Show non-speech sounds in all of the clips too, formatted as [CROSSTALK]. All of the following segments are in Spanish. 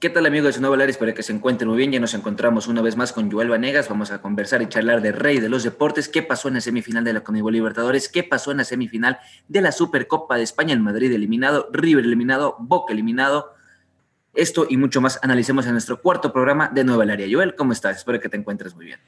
¿Qué tal amigos de Nuevo Lares? Espero que se encuentren muy bien. Ya nos encontramos una vez más con Joel Vanegas. Vamos a conversar y charlar de Rey de los Deportes. ¿Qué pasó en la semifinal de la Conmebol Libertadores? ¿Qué pasó en la semifinal de la Supercopa de España? El Madrid eliminado, River eliminado, Boca eliminado. Esto y mucho más analicemos en nuestro cuarto programa de Nueva Área. Joel, ¿cómo estás? Espero que te encuentres muy bien.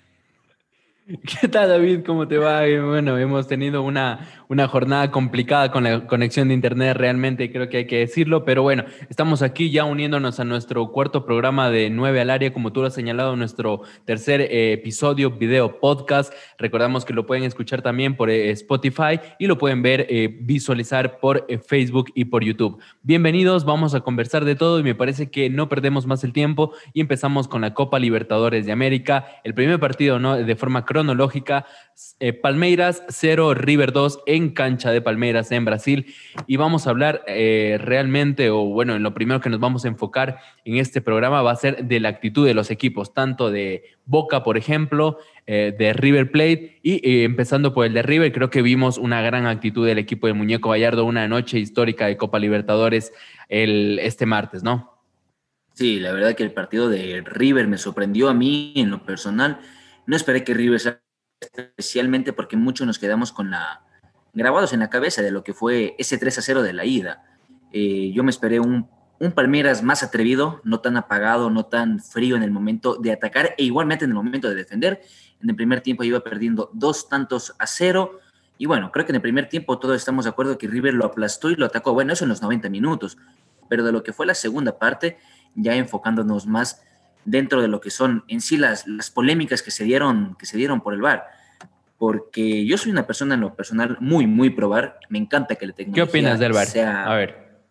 [LAUGHS] ¿Qué tal, David? ¿Cómo te va? Bueno, hemos tenido una, una jornada complicada con la conexión de Internet realmente, creo que hay que decirlo, pero bueno, estamos aquí ya uniéndonos a nuestro cuarto programa de 9 al área, como tú lo has señalado, nuestro tercer eh, episodio, video podcast. Recordamos que lo pueden escuchar también por eh, Spotify y lo pueden ver, eh, visualizar por Facebook y por YouTube. Bienvenidos, vamos a conversar de todo y me parece que no perdemos más el tiempo y empezamos con la Copa Libertadores de América, el primer partido, ¿no? De forma cronológica, eh, Palmeiras 0, River 2 en cancha de Palmeiras en Brasil. Y vamos a hablar eh, realmente, o bueno, en lo primero que nos vamos a enfocar en este programa va a ser de la actitud de los equipos, tanto de Boca, por ejemplo, eh, de River Plate, y empezando por el de River, creo que vimos una gran actitud del equipo de Muñeco Gallardo, una noche histórica de Copa Libertadores el, este martes, ¿no? Sí, la verdad que el partido de River me sorprendió a mí en lo personal no esperé que River especialmente porque muchos nos quedamos con la grabados en la cabeza de lo que fue ese 3 a 0 de la ida. Eh, yo me esperé un, un, Palmeiras más atrevido, no tan apagado, no tan frío en el momento de atacar e igualmente en el momento de defender. En el primer tiempo iba perdiendo dos tantos a cero. Y bueno, creo que en el primer tiempo todos estamos de acuerdo que River lo aplastó y lo atacó. Bueno, eso en los 90 minutos. Pero de lo que fue la segunda parte, ya enfocándonos más dentro de lo que son en sí las, las polémicas que se, dieron, que se dieron por el VAR. Porque yo soy una persona en lo personal muy, muy probar. Me encanta que la tecnología. ¿Qué opinas del VAR? a ver.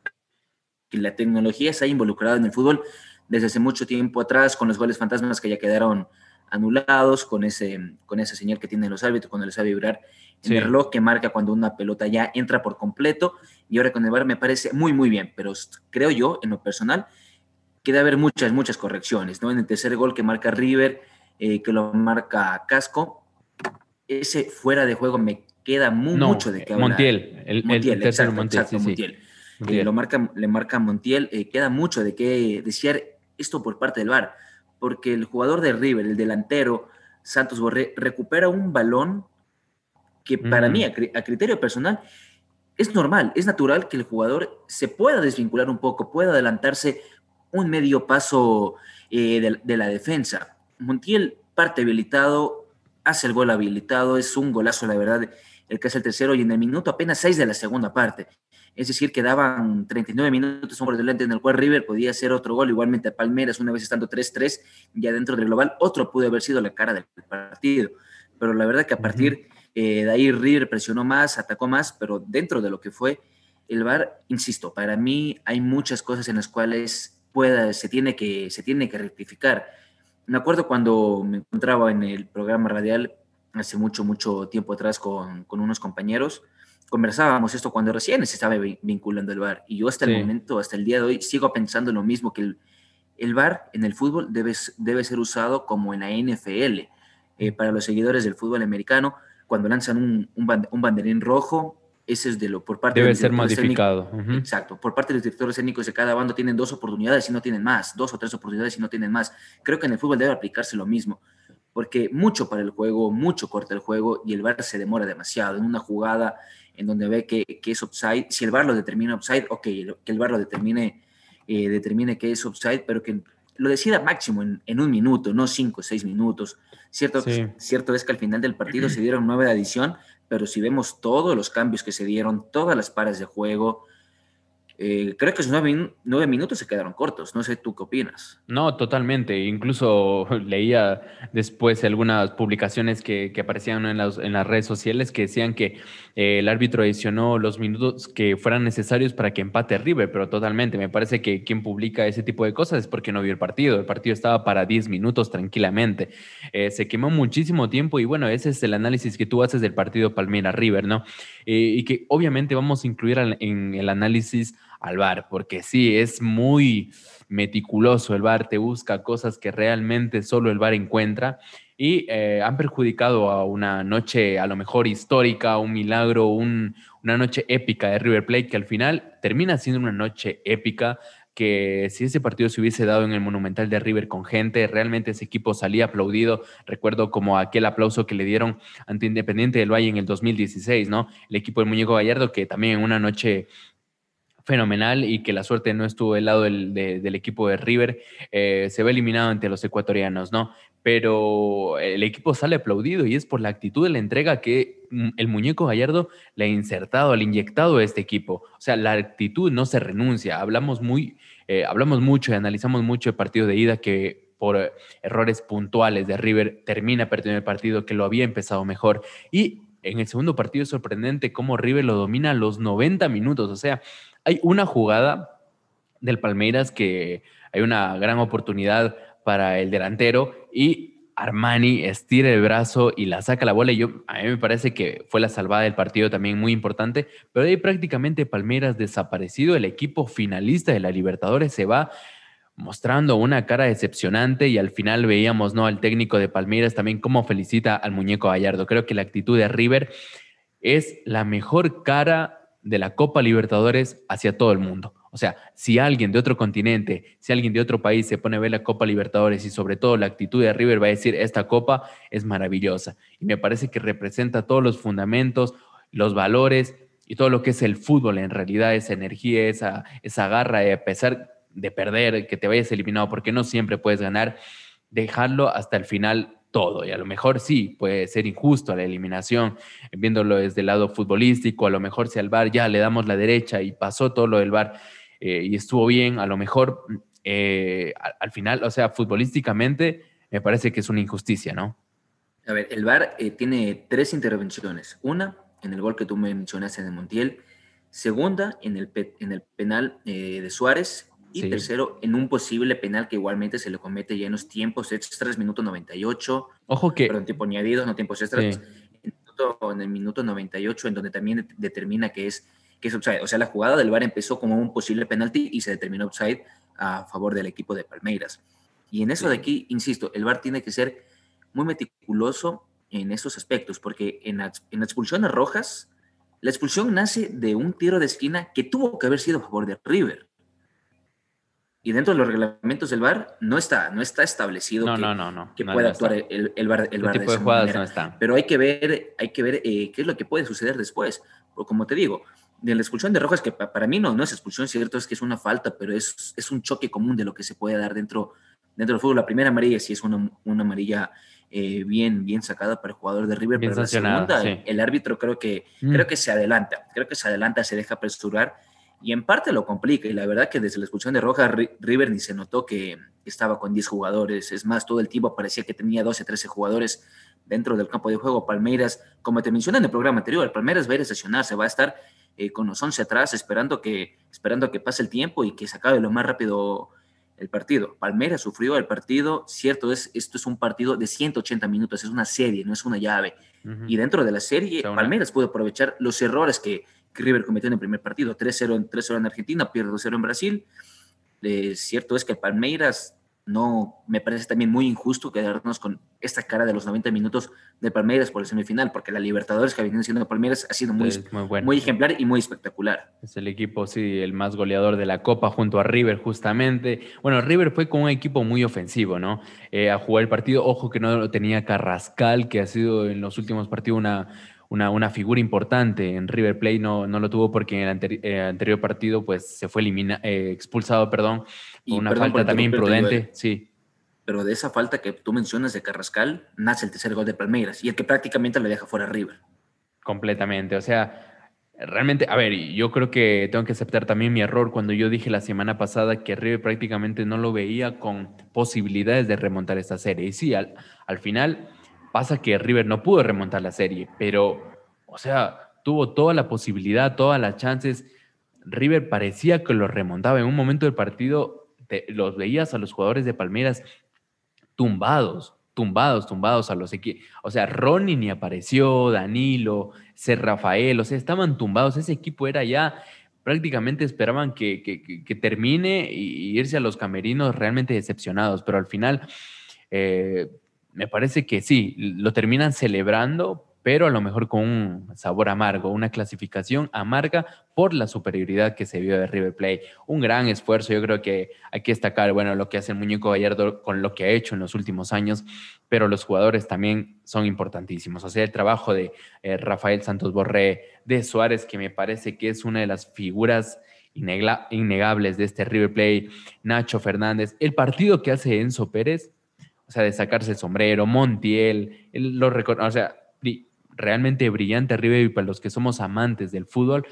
Que la tecnología se haya involucrado en el fútbol desde hace mucho tiempo atrás, con los goles fantasmas que ya quedaron anulados, con, ese, con esa señal que tienen los árbitros cuando les sabe vibrar el reloj que marca cuando una pelota ya entra por completo. Y ahora con el VAR me parece muy, muy bien. Pero creo yo, en lo personal, queda haber muchas, muchas correcciones, ¿no? En el tercer gol que marca River, eh, que lo marca Casco, ese fuera de juego me queda mucho de que Montiel, el, Montiel, exacto, Montiel. Eh, lo marca, le marca Montiel, eh, queda mucho de qué decir esto por parte del VAR, porque el jugador de River, el delantero, Santos Borré, recupera un balón que para mí, a, criterio personal, es normal, es natural que el jugador se pueda desvincular un poco, pueda adelantarse un medio paso eh, de, la defensa. Montiel parte habilitado, hace el gol habilitado, es un golazo, la verdad, el que hace el tercero y en el minuto apenas seis de la segunda parte. Es decir, quedaban 39 minutos por delante en el cual River podía hacer otro gol, igualmente a Palmeras, una vez estando 3-3, ya dentro del global, otro pudo haber sido la cara del partido. Pero la verdad que a partir eh, de ahí River presionó más, atacó más, pero dentro de lo que fue el VAR, insisto, para mí hay muchas cosas en las cuales pueda, se, tiene que, se tiene que rectificar. Me acuerdo cuando me encontraba en el programa radial hace mucho, mucho tiempo atrás con, con unos compañeros, conversábamos esto cuando recién se estaba vinculando el VAR. Y yo hasta el momento, hasta el día de hoy, sigo pensando lo mismo, que el, el VAR en el fútbol debe, debe ser usado como en la NFL. Eh, para los seguidores del fútbol americano, cuando lanzan un, un, un banderín rojo, ese es de lo por parte Debe ser modificado. Exacto. Por parte de los directores técnicos de cada bando tienen dos oportunidades y no tienen más, dos o tres oportunidades y no tienen más. Creo que en el fútbol debe aplicarse lo mismo, porque mucho para el juego, mucho corta el juego y el VAR se demora demasiado. En una jugada en donde ve que, que es offside, si el VAR lo determina offside, ok, que el VAR lo determine, eh, determine que es offside, pero que lo decida máximo en, en un minuto, no cinco o seis minutos. Cierto, cierto es que al final del partido [CLEARS THROAT] se dieron nueve de adición, pero si vemos todos los cambios que se dieron, todas las pares de juego, eh, creo que esos nueve, minutos se quedaron cortos. No sé tú qué opinas. No, totalmente. Incluso [LAUGHS] leía después algunas publicaciones que, aparecían en las, en las, redes sociales que decían que eh, el árbitro adicionó los minutos que fueran necesarios para que empate River, pero totalmente. Me parece que quien publica ese tipo de cosas es porque no vio el partido. El partido estaba para 10 minutos tranquilamente. Eh, se quemó muchísimo tiempo y bueno, ese es el análisis que tú haces del partido Palmera River, ¿no? y que obviamente vamos a incluir en el análisis al bar, porque sí, es muy meticuloso el bar, te busca cosas que realmente solo el bar encuentra y eh, han perjudicado a una noche a lo mejor histórica, un milagro, una noche épica de River Plate que al final termina siendo una noche épica que si ese partido se hubiese dado en el Monumental de River con gente, realmente ese equipo salía aplaudido. Recuerdo como aquel aplauso que le dieron ante Independiente del Valle en el 2016, ¿no? El equipo del Muñeco Gallardo, que también en una noche fenomenal y que la suerte no estuvo del lado del, equipo de River, eh, se ve eliminado ante los ecuatorianos, ¿no? Pero el equipo sale aplaudido y es por la actitud de la entrega que mm, el muñeco Gallardo le ha insertado, le ha inyectado a este equipo. O sea, la actitud no se renuncia. Hablamos, muy, eh, hablamos mucho y analizamos mucho el partido de ida que por errores puntuales de River termina perdiendo el partido que lo había empezado mejor. Y en el segundo partido es sorprendente cómo River lo domina los 90 minutos. O sea, hay una jugada del Palmeiras que hay una gran oportunidad para el delantero y Armani estira el brazo y la saca la bola. Y yo, a mí me parece que fue la salvada del partido también muy importante, pero ahí prácticamente Palmeiras desaparecido. El equipo finalista de la Libertadores se va mostrando una cara decepcionante y al final veíamos ¿no? al técnico de Palmeiras también cómo felicita al muñeco Gallardo. Creo que la actitud de River es la mejor cara de la Copa Libertadores hacia todo el mundo. O sea, si alguien de otro continente, si alguien de otro país se pone a ver la Copa Libertadores y sobre todo la actitud de River va a decir, esta copa es maravillosa. Y me parece que representa todos los fundamentos, los valores y todo lo que es el fútbol en realidad, esa energía, esa, esa garra de pesar de perder, que te vayas eliminado, porque no siempre puedes ganar, dejarlo hasta el final todo. Y a lo mejor sí, puede ser injusto la eliminación, viéndolo desde el lado futbolístico, a lo mejor si al VAR ya le damos la derecha y pasó todo lo del VAR eh, y estuvo bien, a lo mejor eh, al, final, o sea, futbolísticamente me parece que es una injusticia, ¿no? A ver, el VAR eh, tiene tres intervenciones. Una, en el gol que tú me mencionaste en el Montiel. Segunda, en el, en el penal de Suárez. Y tercero, en un posible penal que igualmente se le comete ya en los tiempos extras, minuto 98. Ojo que. Perdón, tiempo añadidos, no tiempos extras. En, el minuto 98, en donde también determina que es, que es offside. O sea, la jugada del VAR empezó como un posible penalti y se determinó offside a favor del equipo de Palmeiras. Y en eso de aquí, insisto, el VAR tiene que ser muy meticuloso en esos aspectos, porque en, la, en expulsiones rojas, la expulsión nace de un tiro de esquina que tuvo que haber sido a favor de River. Y dentro de los reglamentos del VAR no está, no está establecido que, pueda actuar el, el, VAR, el VAR de, esa manera. Pero hay que ver, hay que ver eh, qué es lo que puede suceder después. Porque como te digo, de la expulsión de Rojas, que para mí no, no es expulsión, cierto, es que es una falta, pero es, es un choque común de lo que se puede dar dentro, dentro del fútbol. La primera amarilla sí es una, una amarilla eh, bien, bien sacada para el jugador de River, pero la segunda, el árbitro creo que, mm. creo que se adelanta, creo que se adelanta, se deja apresurar y en parte lo complica. Y la verdad que desde la expulsión de Roja, River ni se notó que estaba con 10 jugadores. Es más, todo el tiempo parecía que tenía 12, 13 jugadores dentro del campo de juego. Palmeiras, como te mencioné en el programa anterior, Palmeiras va a ir a sesionarse, va a estar eh, con los 11 atrás esperando que, esperando que pase el tiempo y que se acabe lo más rápido el partido. Palmeiras sufrió el partido, cierto, es, esto es un partido de 180 minutos, es una serie, no es una llave. Y dentro de la serie, Palmeiras pudo aprovechar los errores que, que River cometió en el primer partido, 3-0 en, 3 en Argentina, pierde 2-0 en Brasil. Eh, cierto es que Palmeiras no me parece también muy injusto quedarnos con esta cara de los 90 minutos de Palmeiras por el semifinal, porque la Libertadores que viene siendo Palmeiras ha sido muy, muy, ejemplar y muy espectacular. Es el equipo, sí, el más goleador de la Copa junto a River, justamente. Bueno, River fue con un equipo muy ofensivo, ¿no? Eh, a jugar el partido, ojo que no lo tenía Carrascal, que ha sido en los últimos partidos una una, figura importante. En River Plate no, no lo tuvo porque en el eh, anterior partido pues, se fue elimina, eh, expulsado, perdón, por una falta también imprudente. Sí. Pero de esa falta que tú mencionas de Carrascal, nace el tercer gol de Palmeiras y el que prácticamente lo deja fuera a River. Completamente. O sea, realmente, a ver, yo creo que tengo que aceptar también mi error cuando yo dije la semana pasada que River prácticamente no lo veía con posibilidades de remontar esta serie. Y sí, al, al final Pasa que River no pudo remontar la serie, pero, o sea, tuvo toda la posibilidad, todas las chances. River parecía que lo remontaba. En un momento del partido los veías a los jugadores de Palmeiras tumbados, tumbados, tumbados a los equipos. O sea, Ronnie ni apareció, Danilo, Ser Rafael, o sea, estaban tumbados. Ese equipo era ya, prácticamente esperaban que, que, termine y irse a los camerinos realmente decepcionados, pero al final eh, me parece que sí, lo terminan celebrando pero a lo mejor con un sabor amargo, una clasificación amarga por la superioridad que se vio de River Plate. Un gran esfuerzo, yo creo que hay que destacar, bueno, lo que hace el Muñeco Gallardo con lo que ha hecho en los últimos años, pero los jugadores también son importantísimos. O sea, el trabajo de eh, Rafael Santos Borré, de Suárez, que me parece que es una de las figuras innegables de este River Plate, Nacho Fernández, el partido que hace Enzo Pérez, o sea, de sacarse el sombrero, Montiel, él lo o sea, realmente brillante River y para los que somos amantes del fútbol,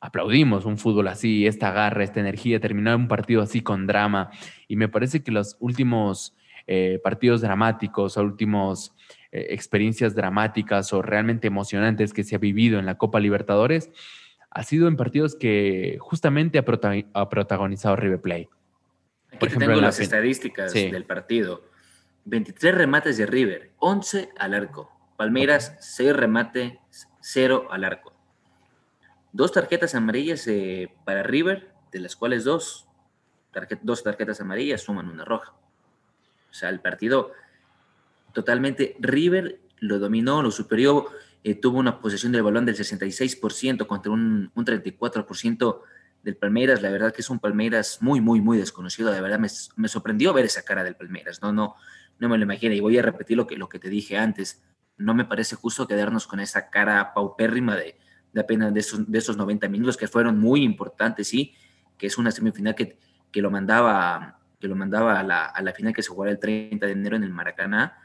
aplaudimos un fútbol así, esta garra, esta energía, terminar un partido así con drama. Y me parece que los últimos eh, partidos dramáticos o últimos eh, experiencias dramáticas o realmente emocionantes que se ha vivido en la Copa Libertadores ha sido en partidos que justamente ha, protagonizado River Plate. Por ejemplo, tengo las estadísticas del partido. 23 remates de River, 11 al arco. Palmeiras, 6 remate, 0 al arco. Dos tarjetas amarillas eh, para River, de las cuales dos, dos tarjetas amarillas suman una roja. O sea, el partido totalmente River lo dominó, lo superior, eh, tuvo una posesión del balón del 66% contra un, un 34% del Palmeiras. La verdad que es un Palmeiras muy, muy, muy desconocido. De verdad me, me, sorprendió ver esa cara del Palmeiras. No, no, no me lo imaginé. Y voy a repetir lo que, lo que te dije antes no me parece justo quedarnos con esa cara paupérrima de, de apenas de esos, de esos 90 minutos que fueron muy importantes, sí, que es una semifinal que, que lo mandaba, que lo mandaba a la, a la final que se jugará el 30 de enero en el Maracaná,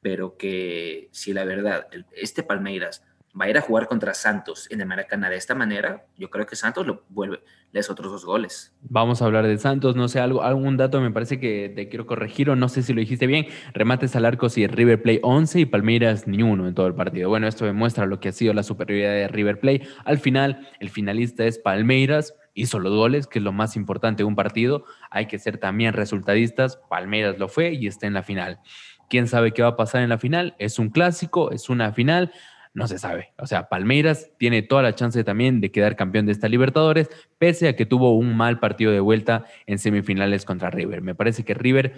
pero que si la verdad, este Palmeiras va a ir a jugar contra Santos en el Maracaná de esta manera, yo creo que Santos lo vuelve, les otros dos goles. Vamos a hablar de Santos, no sé, algo, algún dato me parece que te quiero corregir o no sé si lo dijiste bien. Remates al arco, sí, River Play 11 y Palmeiras ni uno en todo el partido. Bueno, esto demuestra lo que ha sido la superioridad de River Play. Al final, el finalista es Palmeiras, hizo los goles, que es lo más importante de un partido. Hay que ser también resultadistas. Palmeiras lo fue y está en la final. ¿Quién sabe qué va a pasar en la final? Es un clásico, es una final no se sabe. O sea, Palmeiras tiene toda la chance también de quedar campeón de esta Libertadores, pese a que tuvo un mal partido de vuelta en semifinales contra River. Me parece que River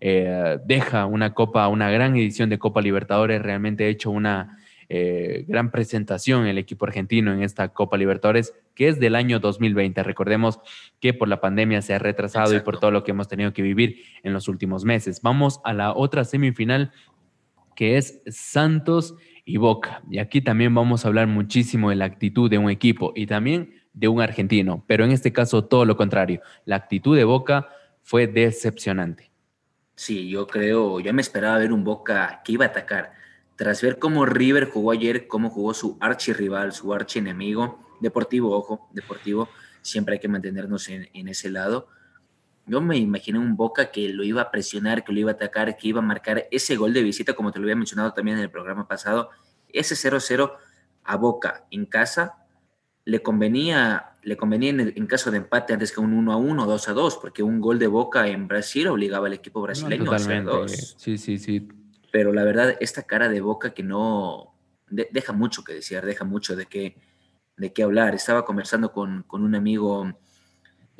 eh, deja una Copa, una gran edición de Copa Libertadores, realmente ha hecho una eh, gran presentación el equipo argentino en esta Copa Libertadores, que es del año 2020. Recordemos que por la pandemia se ha retrasado y por todo lo que hemos tenido que vivir en los últimos meses. Vamos a la otra semifinal, que es Santos y Boca. Y aquí también vamos a hablar muchísimo de la actitud de un equipo y también de un argentino, pero en este caso todo lo contrario. La actitud de Boca fue decepcionante. Sí, yo creo, yo me esperaba ver un Boca que iba a atacar. Tras ver cómo River jugó ayer, cómo jugó su archirrival, su archienemigo, deportivo, ojo, deportivo, siempre hay que mantenernos en, en ese lado yo me imaginé un Boca que lo iba a presionar, que lo iba a atacar, que iba a marcar ese gol de visita, como te lo había mencionado también en el programa pasado, ese 0-0 a Boca en casa le convenía, le convenía en, caso de empate antes que un 1 1 2 2, porque un gol de Boca en Brasil obligaba al equipo brasileño a hacer dos. Sí, sí, sí. Pero la verdad, esta cara de Boca que no deja mucho que decir, deja mucho de qué, de qué hablar. Estaba conversando con, con un amigo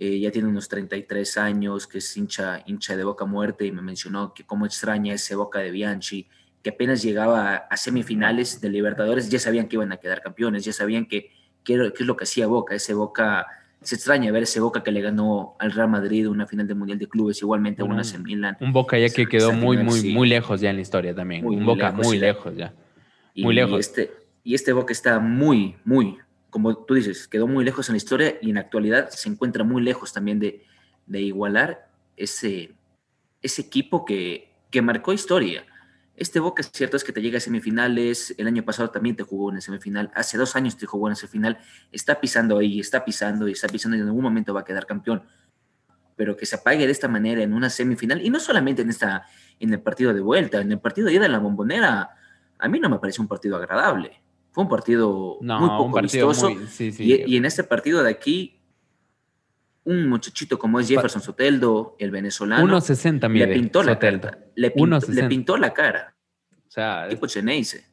eh, ya tiene unos 33 años, que es hincha, hincha de Boca Muerte y me mencionó que cómo extraña ese Boca de Bianchi, que apenas llegaba a semifinales de Libertadores, ya sabían que iban a quedar campeones, ya sabían que qué es lo que hacía Boca, ese Boca, se extraña ver ese Boca que le ganó al Real Madrid una final del Mundial de Clubes, igualmente a unas en Milan. Un Boca ya que quedó muy, muy, muy lejos ya en la historia también, un Boca muy lejos ya, muy lejos. Este, y este Boca está muy, muy, como tú dices, quedó muy lejos en la historia y en la actualidad se encuentra muy lejos también de, igualar ese, equipo que, marcó historia. Este Boca, cierto, es que te llega a semifinales, el año pasado también te jugó en la semifinal, hace dos años te jugó en la semifinal, está pisando ahí, está pisando y está pisando y en algún momento va a quedar campeón. Pero que se apague de esta manera en una semifinal, y no solamente en, esta, en el partido de vuelta, en el partido de la bombonera, a mí no me parece un partido agradable. Fue un partido muy poco vistoso. Y, en este partido de aquí, un muchachito como es Jefferson Soteldo, el venezolano, 1.60 le pintó la cara. Le, le, pintó la cara. O sea, tipo Cheneise.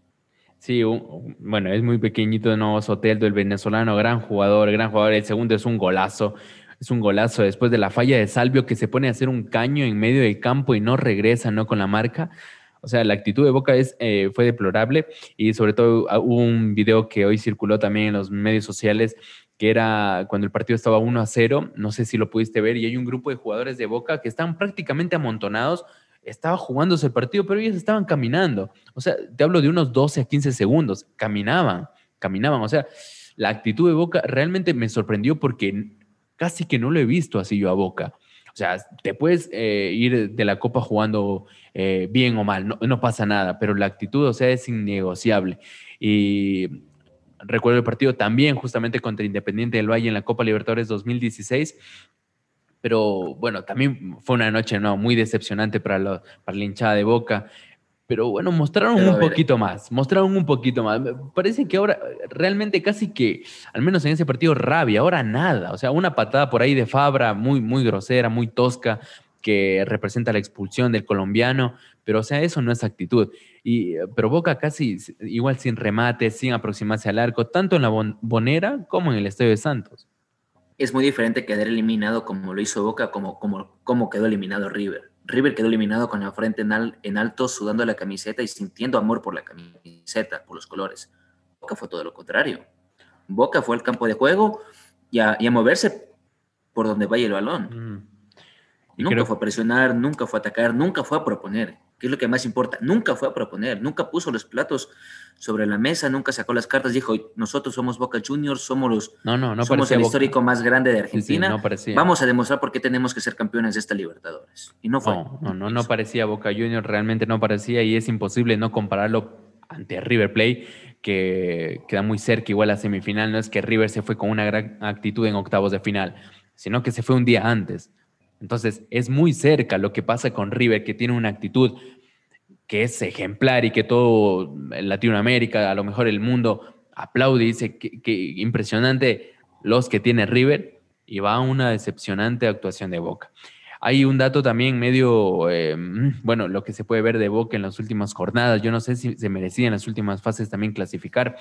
Sí, bueno, es muy pequeñito de nuevo Soteldo, el venezolano, gran jugador, gran jugador. El segundo es un golazo. Es un golazo después de la falla de Salvio que se pone a hacer un caño en medio del campo y no regresa, ¿no? Con la marca. O sea, la actitud de Boca es, eh, fue deplorable y sobre todo ah, hubo un video que hoy circuló también en los medios sociales que era cuando el partido estaba 1 a 0, no sé si lo pudiste ver, y hay un grupo de jugadores de Boca que están prácticamente amontonados, estaba jugándose el partido, pero ellos estaban caminando. O sea, te hablo de unos 12 a 15 segundos, caminaban, caminaban. O sea, la actitud de Boca realmente me sorprendió porque casi que no lo he visto así yo a Boca. O sea, te puedes eh, ir de la copa jugando eh, bien o mal, no, pasa nada, pero la actitud, o sea, es innegociable. Y recuerdo el partido también justamente contra Independiente del Valle en la Copa Libertadores 2016. Pero bueno, también fue una noche no, muy decepcionante para, la hinchada de Boca. Pero bueno, mostraron un poquito más, mostraron un poquito más. Parece que ahora realmente casi que, al menos en ese partido, rabia, ahora nada. O sea, una patada por ahí de Fabra muy, muy grosera, muy tosca, que representa la expulsión del colombiano, pero o sea, eso no es actitud. Y, pero Boca casi igual sin remate, sin aproximarse al arco, tanto en la Bonera como en el Estadio de Santos. Es muy diferente quedar eliminado como lo hizo Boca, como, como, como quedó eliminado River. River quedó eliminado con la frente en, en alto, sudando la camiseta y sintiendo amor por la camiseta, por los colores. Boca fue todo lo contrario. Boca fue al campo de juego y a, moverse por donde vaya el balón. Mm. Nunca fue a presionar, nunca fue a atacar, nunca fue a proponer, que es lo que más importa. Nunca fue a proponer, nunca puso los platos sobre la mesa, nunca sacó las cartas, dijo, nosotros somos Boca Juniors, somos los no, no, no somos el histórico más grande de Argentina. no Vamos a demostrar por qué tenemos que ser campeones de esta Libertadores. Y no fue. No, no, no, parecía Boca Juniors, realmente no parecía y es imposible no compararlo ante River Play, que queda muy cerca igual a semifinal. No es que River se fue con una gran actitud en octavos de final, sino que se fue un día antes. Entonces, es muy cerca lo que pasa con River, que tiene una actitud que es ejemplar y que todo Latinoamérica, a lo mejor el mundo, aplaude y dice que, impresionante los que tiene River y va a una decepcionante actuación de Boca. Hay un dato también medio, eh, bueno, lo que se puede ver de Boca en las últimas jornadas. Yo no sé si se merecía en las últimas fases también clasificar.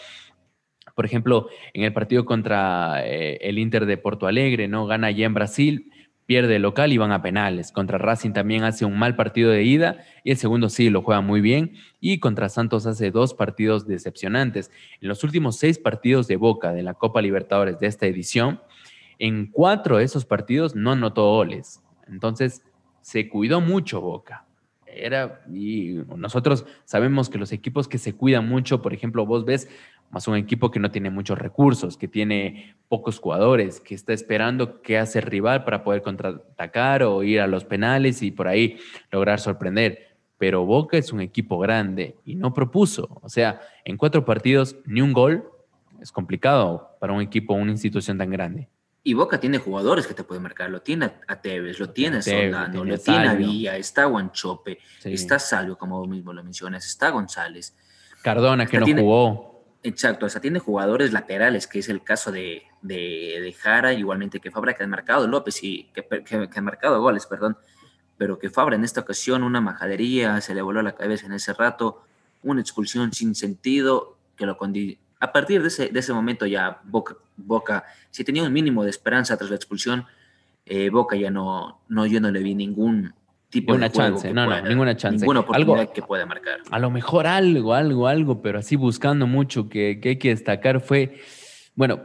Por ejemplo, en el partido contra eh, el Inter de Porto Alegre, ¿no? Gana allá en Brasil, pierde local y van a penales. Contra Racing también hace un mal partido de ida y el segundo sí lo juega muy bien. Y contra Santos hace dos partidos decepcionantes. En los últimos seis partidos de Boca de la Copa Libertadores de esta edición, en cuatro de esos partidos no anotó goles. Entonces se cuidó mucho Boca. Era, y nosotros sabemos que los equipos que se cuidan mucho, por ejemplo, vos ves más un equipo que no tiene muchos recursos, que tiene pocos jugadores, que está esperando qué hace el rival para poder contraatacar o ir a los penales y por ahí lograr sorprender. Pero Boca es un equipo grande y no propuso. O sea, en cuatro partidos ni un gol es complicado para un equipo una institución tan grande. Y Boca tiene jugadores que te pueden marcar. Lo tiene a Tevez, lo tiene a Soldano, lo tiene a Villa, está Guanchope, está Salvo, como vos mismo lo mencionas, está González. Cardona, que no jugó. Exacto, o sea, tiene jugadores laterales, que es el caso de, de, Jara, igualmente que Fabra, que han marcado López y que, que, marcado goles, perdón, pero que Fabra en esta ocasión una majadería, se le voló la cabeza en ese rato, una expulsión sin sentido, que lo a partir de ese, de ese momento ya Boca, Boca, si tenía un mínimo de esperanza tras la expulsión, eh, Boca ya no, no, yo no le vi ningún, tipo ninguna chance, no, no, ninguna chance. Ninguna oportunidad que pueda marcar. A lo mejor algo, algo, algo, pero así buscando mucho que, hay que destacar fue, bueno,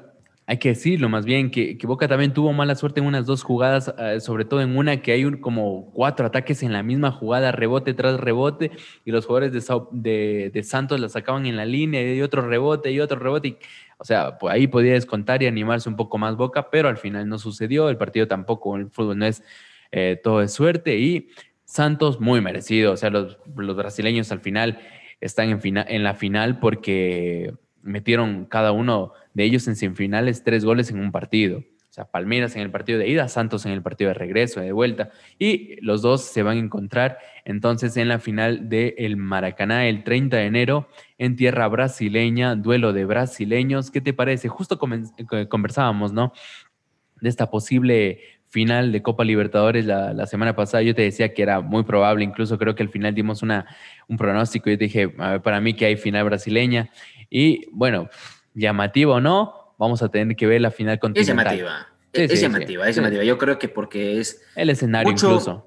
hay que decirlo más bien, que, Boca también tuvo mala suerte en unas dos jugadas, eh, sobre todo en una que hay un, como cuatro ataques en la misma jugada, rebote tras rebote, y los jugadores de, de, Santos la sacaban en la línea y otro rebote y otro rebote. o sea, pues ahí podía descontar y animarse un poco más Boca, pero al final no sucedió, el partido tampoco, el fútbol no es eh, todo es suerte y Santos muy merecido, o sea, los, brasileños al final están en, en la final porque metieron cada uno de ellos en semifinales tres goles en un partido. O sea, Palmeiras en el partido de ida, Santos en el partido de regreso, de vuelta. Y los dos se van a encontrar entonces en la final del Maracaná el 30 de enero en tierra brasileña, duelo de brasileños. ¿Qué te parece? Justo conversábamos, ¿no? De esta posible final de Copa Libertadores la, semana pasada, yo te decía que era muy probable, incluso creo que al final dimos una, un pronóstico, yo te dije, para mí que hay final brasileña, y bueno, llamativa o no, vamos a tener que ver la final continental. Es llamativa, es, llamativa, es llamativa, yo creo que porque es... El escenario incluso.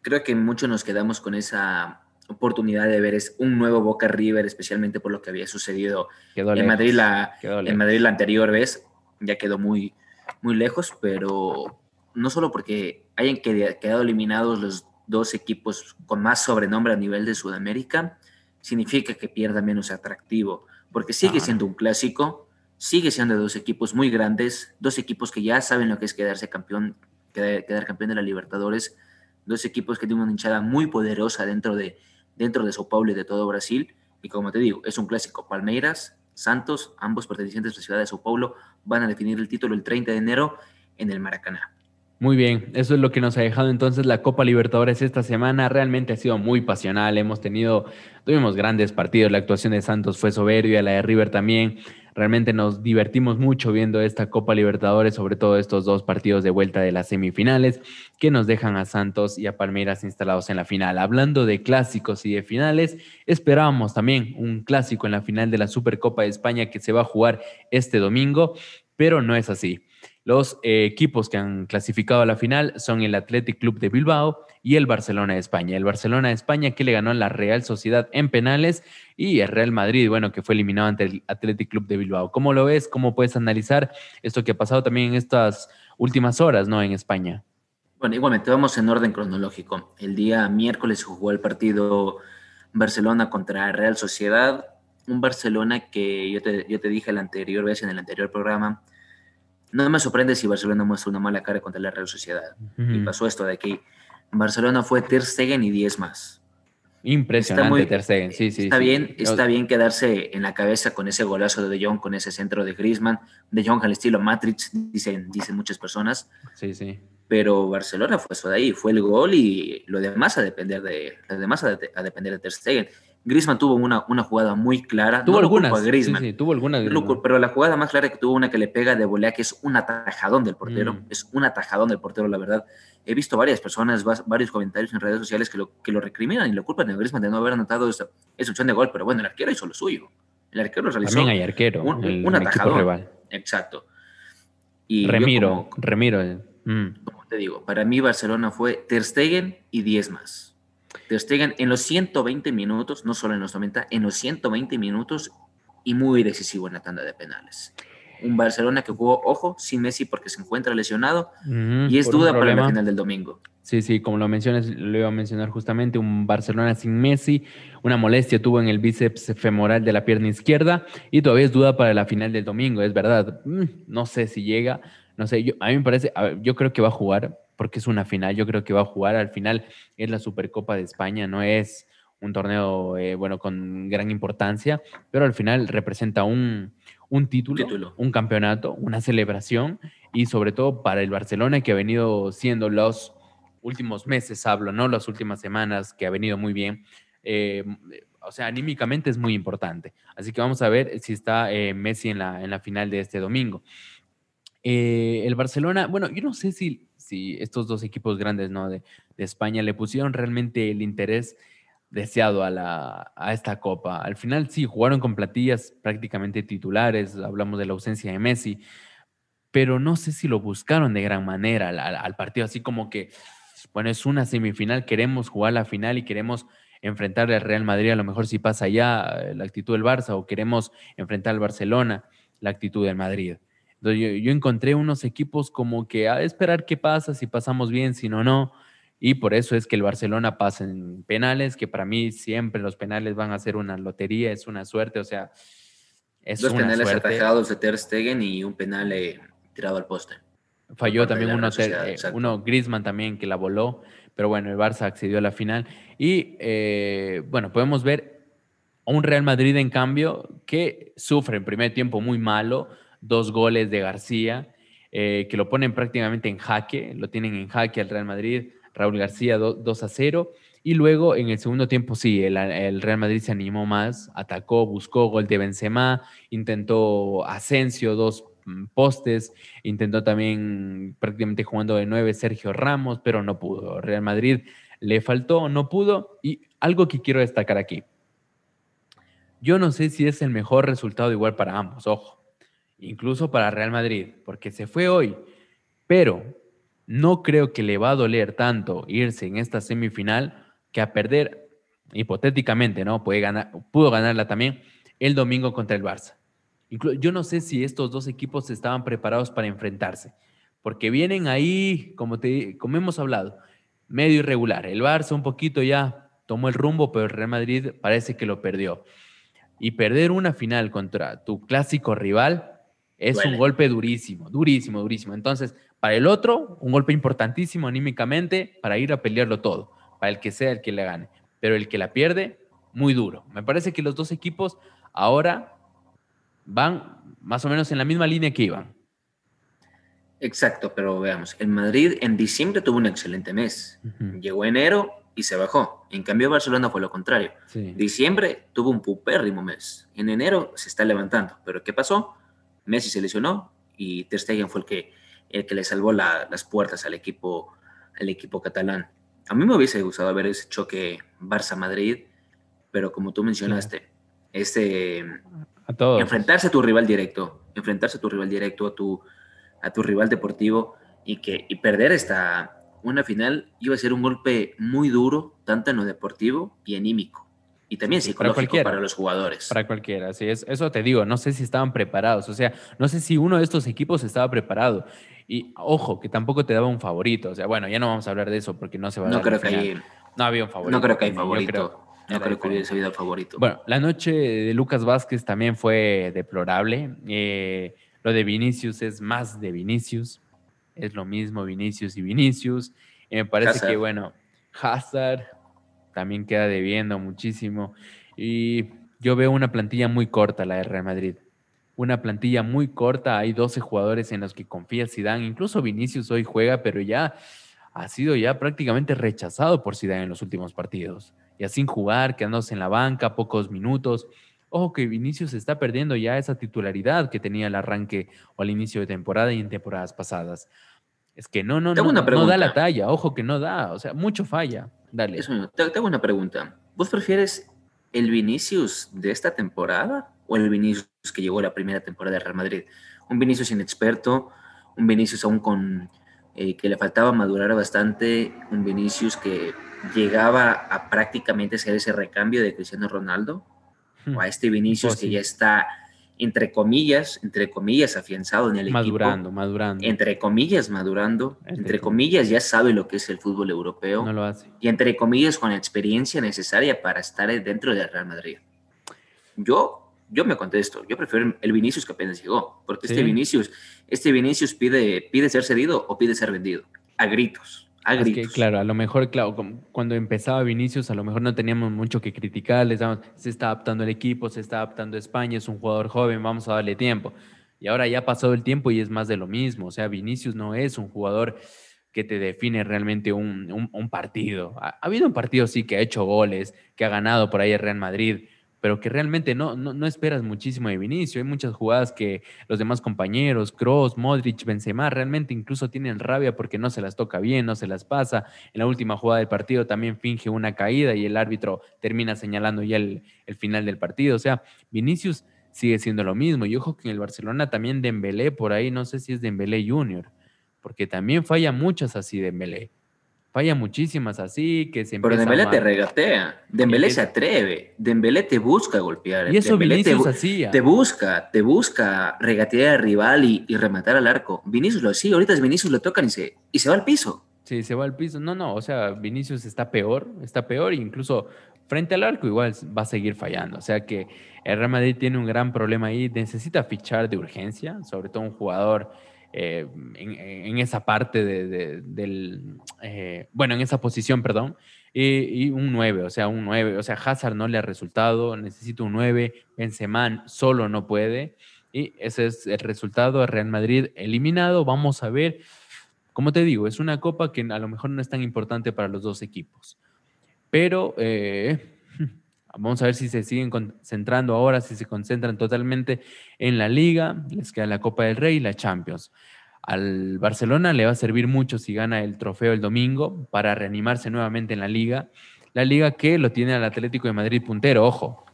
Creo que muchos nos quedamos con esa oportunidad de ver es un nuevo Boca River, especialmente por lo que había sucedido en Madrid, la, en Madrid la anterior vez, ya quedó muy, muy lejos, pero no solo porque hayan quedado eliminados los dos equipos con más sobrenombre a nivel de Sudamérica, significa que pierda menos atractivo, porque sigue siendo un clásico, sigue siendo dos equipos muy grandes, dos equipos que ya saben lo que es quedarse campeón, quedar, campeón de la Libertadores, dos equipos que tienen una hinchada muy poderosa dentro de, dentro de Sao Paulo y de todo Brasil, y como te digo, es un clásico. Palmeiras, Santos, ambos pertenecientes a la ciudad de Sao Paulo, van a definir el título el 30 de enero en el Maracaná. Muy bien, eso es lo que nos ha dejado entonces la Copa Libertadores esta semana. Realmente ha sido muy pasional. Hemos tenido, tuvimos grandes partidos. La actuación de Santos fue soberbia, la de River también. Realmente nos divertimos mucho viendo esta Copa Libertadores, sobre todo estos dos partidos de vuelta de las semifinales que nos dejan a Santos y a Palmeiras instalados en la final. Hablando de clásicos y de finales, esperábamos también un clásico en la final de la Supercopa de España que se va a jugar este domingo, pero no es así. Los eh, equipos que han clasificado a la final son el Athletic Club de Bilbao y el Barcelona de España. El Barcelona de España que le ganó a la Real Sociedad en penales y el Real Madrid, bueno, que fue eliminado ante el Athletic Club de Bilbao. ¿Cómo lo ves? ¿Cómo puedes analizar esto que ha pasado también en estas últimas horas, ¿no? En España. Bueno, igualmente vamos en orden cronológico. El día miércoles jugó el partido Barcelona contra Real Sociedad, un Barcelona que yo te dije la anterior vez en el anterior programa, no me sorprende si Barcelona muestra una mala cara contra la Real Sociedad. Y pasó esto de aquí. Barcelona fue Ter Stegen y 10 más. Impresionante Ter Stegen, sí, sí. Está, Bien, está bien quedarse en la cabeza con ese golazo de De Jong, con ese centro de Griezmann. De Jong al estilo Matrix, dicen, dicen muchas personas. Sí, sí. Pero Barcelona fue eso de ahí, fue el gol y lo demás a depender de, lo demás a, a depender de Ter Stegen. Griezmann tuvo una, una jugada muy clara. Tuvo algunas. Sí, tuvo algunas. pero la jugada más clara que tuvo una que le pega de volea, que es un atajadón del portero. Mm. Es un atajadón del portero, la verdad. He visto varias personas, varios comentarios en redes sociales que lo, que lo recriminan y lo culpan de Griezmann de no haber anotado esa, esa opción de gol. Pero bueno, el arquero hizo lo suyo. El arquero realizó. También hay arquero. Un, atajadón. Rival. Exacto. Y Remiro. Remiro. Eh, mm. Como te digo, para mí Barcelona fue Ter Stegen y 10 más. Ter Stegen en los 120 minutos, no solo en los 90, en los 120 minutos y muy decisivo en la tanda de penales. Un Barcelona que jugó, ojo, sin Messi porque se encuentra lesionado y es duda para la final del domingo. Sí, sí, como lo mencionas, lo iba a mencionar justamente, un Barcelona sin Messi, una molestia tuvo en el bíceps femoral de la pierna izquierda y todavía es duda para la final del domingo, es verdad. Mm, no sé si llega, no sé, yo, a mí me parece, yo creo que va a jugar, porque es una final, yo creo que va a jugar. Al final es la Supercopa de España, no es un torneo, eh, bueno, con gran importancia, pero al final representa un, título, un campeonato, una celebración y sobre todo para el Barcelona que ha venido siendo los últimos meses, hablo, ¿no? Las últimas semanas que ha venido muy bien. Eh, o sea, anímicamente es muy importante. Así que vamos a ver si está eh, Messi en la, en la final de este domingo. el Barcelona, bueno, yo no sé si si estos dos equipos grandes ¿no? de, España le pusieron realmente el interés deseado a, la, a esta copa. Al final sí, jugaron con platillas prácticamente titulares, hablamos de la ausencia de Messi, pero no sé si lo buscaron de gran manera al, partido, así como que, bueno, es una semifinal, queremos jugar la final y queremos enfrentar al Real Madrid, a lo mejor si pasa ya eh, la actitud del Barça, o queremos enfrentar al Barcelona, la actitud del Madrid yo, encontré unos equipos como que a esperar qué pasa, si pasamos bien, si no, no. Y por eso es que el Barcelona pasa en penales, que para mí siempre los penales van a ser una lotería, es una suerte, o sea, es Dos penales atajados de Ter Stegen y un penal eh, tirado al poste. Falló también uno, eh, uno Griezmann también que la voló, pero bueno, el Barça accedió a la final. Y eh, bueno, podemos ver a un Real Madrid en cambio que sufre en primer tiempo muy malo, dos goles de García, eh, que lo ponen prácticamente en jaque, lo tienen en jaque al Real Madrid, Raúl García 2 a 0. Y luego en el segundo tiempo sí, el, Real Madrid se animó más, atacó, buscó gol de Benzema, intentó Asensio, dos mm, postes, intentó también prácticamente jugando de nueve Sergio Ramos, pero no pudo. Real Madrid le faltó, no pudo. Y algo que quiero destacar aquí. Yo no sé si es el mejor resultado igual para ambos, ojo incluso para Real Madrid, porque se fue hoy, pero no creo que le va a doler tanto irse en esta semifinal que a perder hipotéticamente, ¿no? Puede ganar, pudo ganarla también el domingo contra el Barça. yo no sé si estos dos equipos estaban preparados para enfrentarse, porque vienen ahí, como, como hemos hablado, medio irregular. El Barça un poquito ya tomó el rumbo, pero el Real Madrid parece que lo perdió. Y perder una final contra tu clásico rival es un golpe durísimo, durísimo, durísimo. Entonces, para el otro, un golpe importantísimo anímicamente para ir a pelearlo todo, para el que sea el que le gane. Pero el que la pierde, muy duro. Me parece que los dos equipos ahora van más o menos en la misma línea que iban. Exacto, pero veamos, el Madrid en diciembre tuvo un excelente mes. Llegó enero y se bajó. En cambio, Barcelona fue lo contrario. Diciembre tuvo un pupérrimo mes. En enero se está levantando. Pero ¿qué pasó? Messi se lesionó y Ter Stegen fue el que, el que le salvó las puertas al equipo, al equipo catalán. A mí me hubiese gustado ver ese choque Barça-Madrid, pero como tú mencionaste, este, enfrentarse a tu rival directo, enfrentarse a tu rival directo, a tu, a tu rival deportivo y, que, y perder esta, una final iba a ser un golpe muy duro, tanto en lo deportivo y anímico. Y también psicológico para, los jugadores. Para cualquiera, sí, es, eso te digo, no sé si estaban preparados, o sea, no sé si uno de estos equipos estaba preparado. Y ojo, que tampoco te daba un favorito, o sea, bueno, ya no vamos a hablar de eso porque no se va a no creo que No había un favorito. No creo que hay favorito. no creo que hubiese habido favorito. Bueno, la noche de Lucas Vázquez también fue deplorable. Eh, lo de Vinicius es más de Vinicius. Es lo mismo Vinicius y Vinicius. Y me parece que, bueno, Hazard, también queda debiendo muchísimo. Y yo veo una plantilla muy corta, la de Real Madrid. Una plantilla muy corta, hay 12 jugadores en los que confía Zidane, incluso Vinicius hoy juega, pero ya ha sido ya prácticamente rechazado por Zidane en los últimos partidos. Ya sin jugar, quedándose en la banca, pocos minutos. Ojo que Vinicius está perdiendo ya esa titularidad que tenía al arranque o al inicio de temporada y en temporadas pasadas. Es que no, no, no, no da la talla, ojo que no da, o sea, mucho falla. Dale. te, te, hago una pregunta. ¿Vos prefieres el Vinicius de esta temporada o el Vinicius que llegó la primera temporada de Real Madrid? Un Vinicius inexperto, un Vinicius aún con eh, que le faltaba madurar bastante, un Vinicius que llegaba a prácticamente ser ese recambio de Cristiano Ronaldo, hmm. o a este Vinicius que ya está entre comillas, entre comillas, afianzado en el equipo. Madurando, madurando. Entre comillas, madurando. Entre, comillas, ya sabe lo que es el fútbol europeo. No lo hace. Y entre comillas, con la experiencia necesaria para estar dentro del Real Madrid. Yo, yo me contesto, yo prefiero el Vinicius que apenas llegó, porque este Vinicius, este Vinicius pide, pide ser cedido o pide ser vendido, a gritos claro, a lo mejor, claro, cuando empezaba Vinicius, a lo mejor no teníamos mucho que criticar, les damos, se está adaptando el equipo, se está adaptando España, es un jugador joven, vamos a darle tiempo. Y ahora ya ha pasado el tiempo y es más de lo mismo. O sea, Vinicius no es un jugador que te define realmente un, un partido. Ha, ha, habido un partido, sí, que ha hecho goles, que ha ganado por ahí el Real Madrid, pero que realmente no, no, esperas muchísimo de Vinicio. Hay muchas jugadas que los demás compañeros, Kroos, Modric, Benzema, realmente incluso tienen rabia porque no se las toca bien, no se las pasa. En la última jugada del partido también finge una caída y el árbitro termina señalando ya el, final del partido. O sea, Vinicius sigue siendo lo mismo. Y ojo que en el Barcelona también Dembélé por ahí, no sé si es Dembélé Junior, porque también falla muchas así Dembélé. Falla muchísimas así, que se Pero Dembélé te regatea, Dembélé se atreve, Dembélé te busca golpear. Y eso Vinicius hacía. Te busca, te busca regatear al rival y, rematar al arco. Vinicius lo hacía, ahorita es Vinicius lo tocan y se, y se va al piso. Sí, se va al piso. No, no, o sea, Vinicius está peor, está peor e incluso frente al arco igual va a seguir fallando. O sea que el Real Madrid tiene un gran problema ahí, necesita fichar de urgencia, sobre todo un jugador eh, en, esa parte de, del, eh, bueno, en esa posición, perdón, y, un 9, o sea, un 9, o sea, Hazard no le ha resultado, necesita un 9, Benzema solo no puede, y ese es el resultado, Real Madrid eliminado, vamos a ver, como te digo, es una copa que a lo mejor no es tan importante para los dos equipos, pero... Eh, Vamos a ver si se siguen concentrando ahora, si se concentran totalmente en la liga, les queda la Copa del Rey y la Champions. Al Barcelona le va a servir mucho si gana el trofeo el domingo para reanimarse nuevamente en la liga. La liga que lo tiene al Atlético de Madrid puntero, ojo.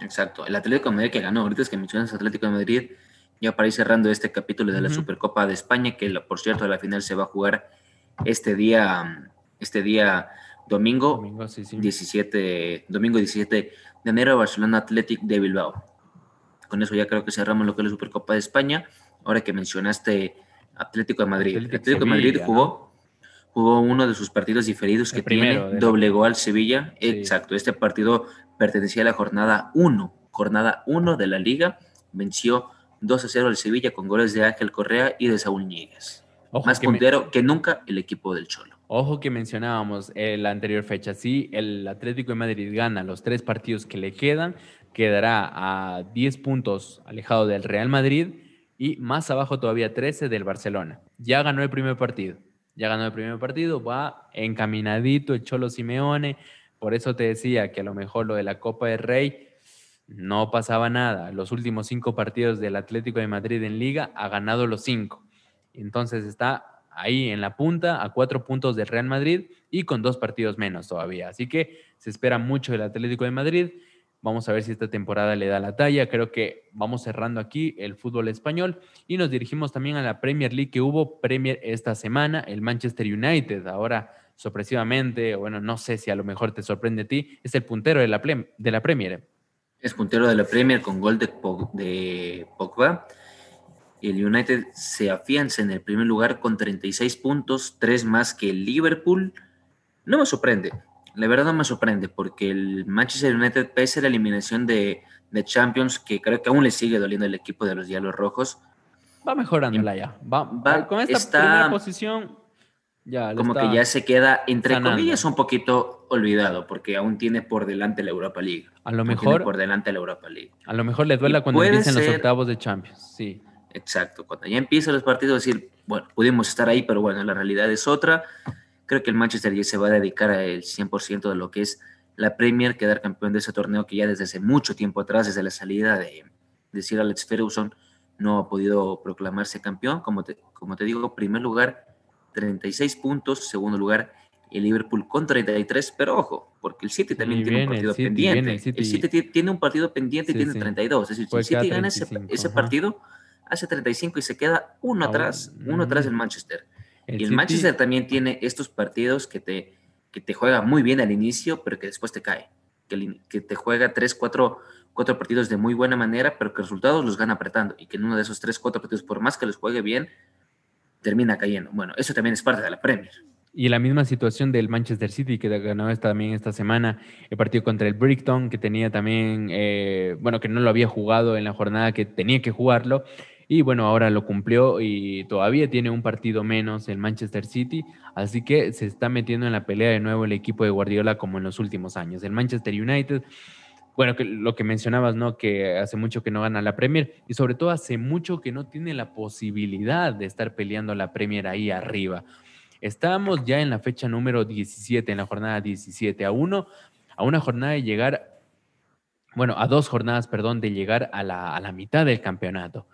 Exacto, el Atlético de Madrid que ganó, ahorita es que mencionas Atlético de Madrid, ya para ir cerrando este capítulo de la Supercopa de España, que por cierto la final se va a jugar este día, este día Domingo, 17, domingo 17 de enero, Barcelona Athletic de Bilbao. Con eso ya creo que cerramos lo que es la Supercopa de España. Ahora que mencionaste Atlético de Madrid. Atlético, de Madrid jugó, jugó uno de sus partidos diferidos que tiene, doblegó al Sevilla. Exacto, este partido pertenecía a la jornada 1, jornada 1 de la liga. Venció 2 a 0 al Sevilla con goles de Ángel Correa y de Saúl Ñíguez. Más puntero que nunca el equipo del Cholo. Ojo que mencionábamos en la anterior fecha, si el Atlético de Madrid gana los tres partidos que le quedan, quedará a 10 puntos alejado del Real Madrid y más abajo todavía 13 del Barcelona. Ya ganó el primer partido, ya ganó el primer partido, va encaminadito el Cholo Simeone, por eso te decía que a lo mejor lo de la Copa del Rey no pasaba nada. Los últimos cinco partidos del Atlético de Madrid en liga ha ganado los cinco. Entonces está ahí en la punta, a cuatro puntos del Real Madrid y con dos partidos menos todavía. Así que se espera mucho del Atlético de Madrid. Vamos a ver si esta temporada le da la talla. Creo que vamos cerrando aquí el fútbol español y nos dirigimos también a la Premier League que hubo Premier esta semana, el Manchester United. Ahora, sorpresivamente, bueno, no sé si a lo mejor te sorprende a ti, es el puntero de la, de la Premier. Es puntero de la Premier con gol de, de Pogba el United se afianza en el primer lugar con 36 puntos, tres más que el Liverpool. No me sorprende, la verdad no me sorprende, porque el Manchester United, pese a la eliminación de, Champions, que creo que aún le sigue doliendo el equipo de los Diablos Rojos. Va mejorando la ya. Va, con esta primera posición, ya. Como que ya se queda, entre comillas, un poquito olvidado, porque aún tiene por delante la Europa League. A lo mejor. por delante la Europa League. A lo mejor le duela cuando empiecen los octavos de Champions, sí. Exacto, cuando ya empiezan los partidos, decir, bueno, pudimos estar ahí, pero bueno, la realidad es otra. Creo que el Manchester ya se va a dedicar al 100% de lo que es la Premier, quedar campeón de ese torneo que ya desde hace mucho tiempo atrás, desde la salida de, de Sir Alex Ferguson, no ha podido proclamarse campeón. Como te, como te digo, primer lugar, 36 puntos, segundo lugar, el Liverpool con 33, pero ojo, porque el City también tiene un partido pendiente. el, City. tiene un partido pendiente y tiene 32. Es decir, si el City gana ese, ese partido, hace 35 y se queda uno ah, atrás, uno atrás del Manchester. y el Manchester también tiene estos partidos que te, que te juega muy bien al inicio, pero que después te cae. Que, que te juega tres, cuatro, cuatro partidos de muy buena manera, pero que resultados los gana apretando. Y que en uno de esos tres, cuatro partidos, por más que los juegue bien, termina cayendo. Bueno, eso también es parte de la Premier. Y la misma situación del Manchester City, que ganó esta, también esta semana, el partido contra el Brighton, que tenía también, eh, bueno, que no lo había jugado en la jornada que tenía que jugarlo, y bueno, ahora lo cumplió y todavía tiene un partido menos el Manchester City, así que se está metiendo en la pelea de nuevo el equipo de Guardiola como en los últimos años. El Manchester United, bueno, que lo que mencionabas, ¿no? Que hace mucho que no gana la Premier y sobre todo hace mucho que no tiene la posibilidad de estar peleando la Premier ahí arriba. Estamos ya en la fecha número 17, en la jornada 17, a uno, a una jornada de llegar, bueno, a dos jornadas, perdón, de llegar a la, a la mitad del campeonato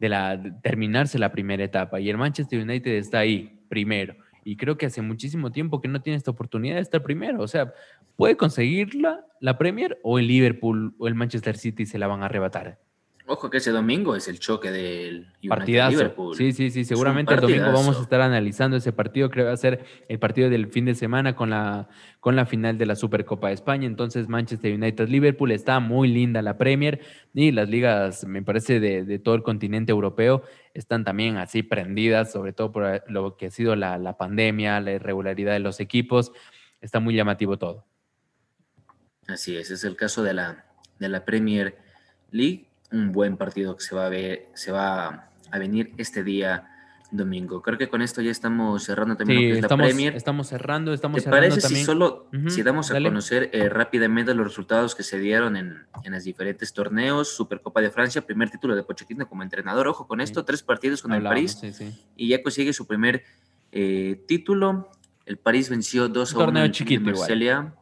de la terminarse la primera etapa. Y el Manchester United está ahí primero. Y creo que hace muchísimo tiempo que no tiene esta oportunidad de estar primero, o sea, puede conseguirla la Premier o el Liverpool o el Manchester City se la van a arrebatar. Ojo que ese domingo es el choque del Partidazo. Liverpool. Sí, sí, sí. Seguramente el domingo vamos a estar analizando ese partido. Creo que va a ser el partido del fin de semana con la, con la final de la Supercopa de España. Entonces, Manchester United Liverpool está muy linda la Premier y las ligas, me parece, de, todo el continente europeo están también así prendidas, sobre todo por lo que ha sido la, la pandemia, la irregularidad de los equipos. Está muy llamativo todo. Así es, es el caso de la, de la Premier League un buen partido que se va a ver, se va a venir este día domingo. Creo que con esto ya estamos cerrando también lo que es estamos, la Premier. Estamos cerrando, estamos ¿Te parece si solo si damos a conocer eh, rápidamente los resultados que se dieron en, en los diferentes torneos? Supercopa de Francia, primer título de Pochettino como entrenador. Ojo con esto, tres partidos con el París y ya consigue su primer eh, título. El París venció 2 a 1 torneo chiquito Marsella.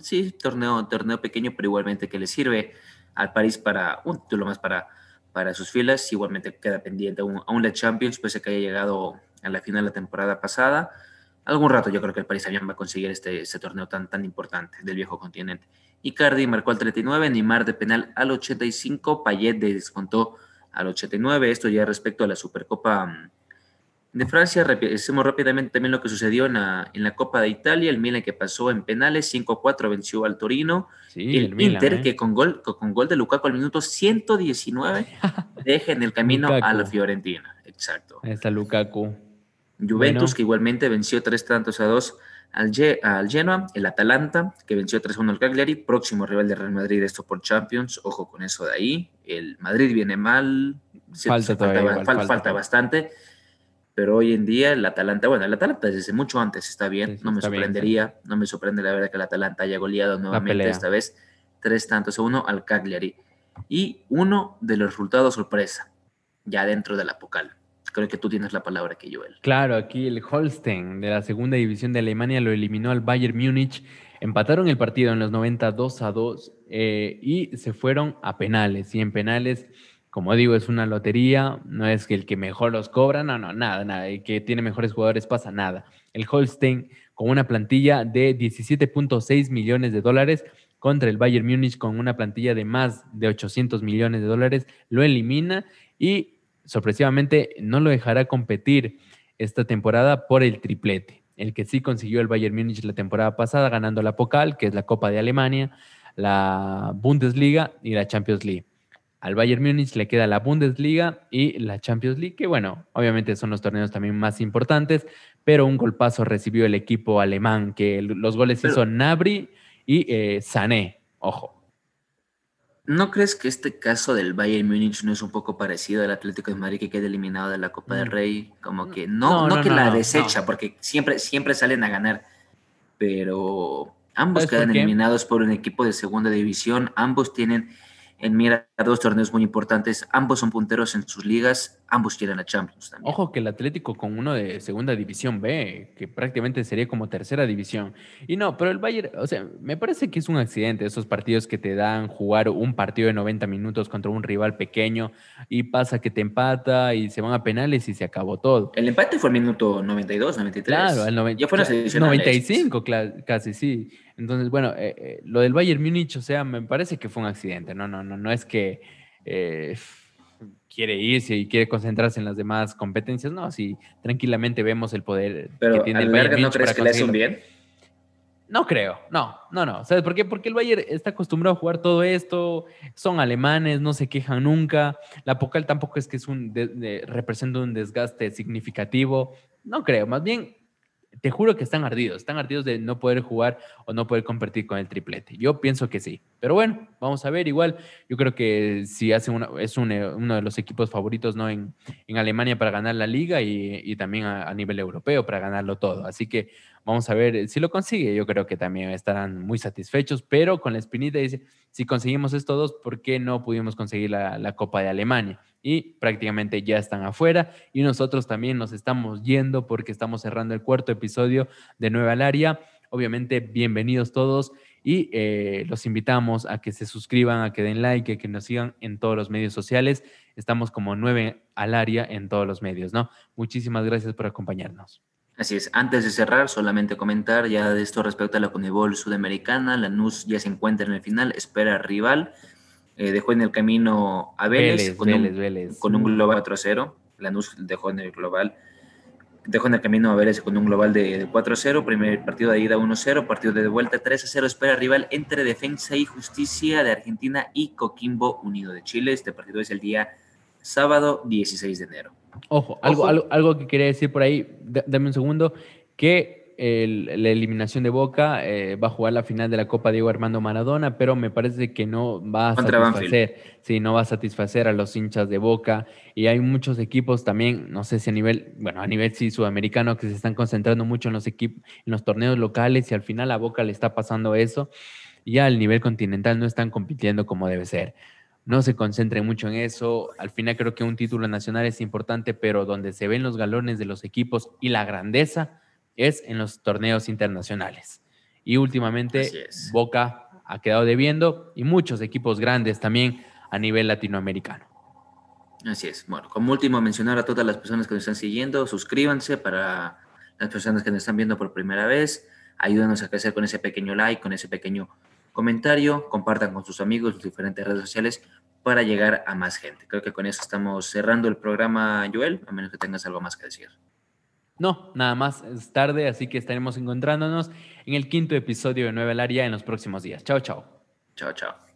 Sí, torneo, torneo pequeño, pero igualmente que le sirve al París para un título más para, para sus filas. Igualmente queda pendiente aún, aún la Champions, pese a que haya llegado a la final de la temporada pasada. Algún rato yo creo que el París también va a conseguir este, este torneo tan, tan importante del viejo continente. Icardi marcó al 39, Neymar de penal al 85, Payet descontó al 89. Esto ya respecto a la Supercopa De Francia, hacemos rápidamente también lo que sucedió en la, en la, Copa de Italia, el Milan que pasó en penales, 5-4 venció al Torino, y el, Inter ¿eh? que con gol, con gol de Lukaku al minuto 119 [LAUGHS] deja en el camino a la Fiorentina. Exacto. Está Lukaku. Juventus que igualmente venció tres tantos a dos al, al Genoa, el Atalanta que venció 3-1 al Cagliari, próximo rival de Real Madrid esto por Champions, ojo con eso de ahí, el Madrid viene mal, falta, falta bastante pero hoy en día el Atalanta, bueno, el Atalanta desde mucho antes está bien, no me sorprendería, no me sorprende la verdad que el Atalanta haya goleado nuevamente esta vez, tres tantos a uno al Cagliari. Y uno de los resultados sorpresa, ya dentro de la Pocal. Creo que tú tienes la palabra que Joel. Claro, aquí el Holstein de la segunda división de Alemania lo eliminó al Bayern Múnich. Empataron el partido en los 90 2 a 2 eh, y se fueron a penales. Y en penales como digo, es una lotería, no es que el que mejor los cobra, no, no, nada, nada, el que tiene mejores jugadores pasa nada. El Holstein con una plantilla de 17.6 millones de dólares contra el Bayern Múnich con una plantilla de más de 800 millones de dólares, lo elimina y sorpresivamente no lo dejará competir esta temporada por el triplete. El que sí consiguió el Bayern Múnich la temporada pasada ganando la Pokal, que es la Copa de Alemania, la Bundesliga y la Champions League. Al Bayern Múnich le queda la Bundesliga y la Champions League, que bueno, obviamente son los torneos también más importantes, pero un golpazo recibió el equipo alemán, que los goles hizo Nabri y eh, Sané, ojo. ¿No crees que este caso del Bayern Múnich no es un poco parecido al Atlético de Madrid que queda eliminado de la Copa del mm. Rey? Como que no, no, que la desecha, porque siempre, siempre salen a ganar, pero ambos quedan eliminados por un equipo de segunda división, ambos tienen en mira dos torneos muy importantes. Ambos son punteros en sus ligas, ambos quieren a Champions también. Ojo que el Atlético con uno de segunda división B, que prácticamente sería como tercera división. Y no, pero el Bayern, o sea, me parece que es un accidente esos partidos que te dan jugar un partido de 90 minutos contra un rival pequeño y pasa que te empata y se van a penales y se acabó todo. El empate fue el minuto 92, 93. Claro, el 90, ya fue 95 casi, sí. Entonces, bueno, eh, eh, lo del Bayern Múnich, o sea, me parece que fue un accidente. No, no, no, no es que eh, quiere irse y quiere concentrarse en las demás competencias. No, si tranquilamente vemos el poder que tiene el Bayern ¿no crees que le hace un bien? No creo, no, no, no. ¿Sabes por qué? Porque el Bayern está acostumbrado a jugar todo esto, son alemanes, no se quejan nunca. La Pocal tampoco es que es un representa un desgaste significativo. No creo, más bien te juro que están ardidos, están ardidos de no poder jugar o no poder competir con el triplete. Yo pienso que sí. Pero bueno, vamos a ver. Igual, yo creo que si hace una, es uno de los equipos favoritos ¿no? en, Alemania para ganar la liga y, también a, nivel europeo para ganarlo todo. Así que vamos a ver si lo consigue. Yo creo que también estarán muy satisfechos, pero con la espinita dice, si conseguimos estos dos, ¿por qué no pudimos conseguir la, Copa de Alemania? y prácticamente ya están afuera y nosotros también nos estamos yendo porque estamos cerrando el cuarto episodio de Nueva al Área. Obviamente, bienvenidos todos y eh, los invitamos a que se suscriban, a que den like, a que nos sigan en todos los medios sociales. Estamos como nueve al área en todos los medios, ¿no? Muchísimas gracias por acompañarnos. Así es, antes de cerrar, solamente comentar ya de esto respecto a la Conebol Sudamericana, la NUS ya se encuentra en el final, espera rival, eh, dejó en el camino a Vélez, con, un, con, un, global 4-0. Lanús dejó en el global, dejó en el camino a Vélez con un global de, 4-0. Primer partido de ida 1-0, partido de vuelta 3-0. Espera rival entre Defensa y Justicia de Argentina y Coquimbo Unido de Chile. Este partido es el día sábado 16 de enero. Ojo, Algo, algo, algo, que quería decir por ahí, dame un segundo, que la eliminación de Boca, eh, va a jugar la final de la Copa Diego Armando Maradona, pero me parece que no va a satisfacer, sí, no va a satisfacer a los hinchas de Boca. Y hay muchos equipos también, no sé si a nivel, bueno, a nivel sí sudamericano, que se están concentrando mucho en los equipos, en los torneos locales, y al final a Boca le está pasando eso. Y al nivel continental no están compitiendo como debe ser no se concentren mucho en eso. Al final creo que un título nacional es importante, pero donde se ven los galones de los equipos y la grandeza, es en los torneos internacionales. Y últimamente Boca ha quedado debiendo y muchos equipos grandes también a nivel latinoamericano. Así es. Bueno, como último mencionar a todas las personas que nos están siguiendo, suscríbanse para las personas que nos están viendo por primera vez. Ayúdanos a crecer con ese pequeño like, con ese pequeño comentario. Compartan con sus amigos sus diferentes redes sociales para llegar a más gente. Creo que con eso estamos cerrando el programa, Joel, a menos que tengas algo más que decir. No, nada más, es tarde, así que estaremos encontrándonos en el quinto episodio de Nueva al Área en los próximos días. Chao, chao. Chao, chao.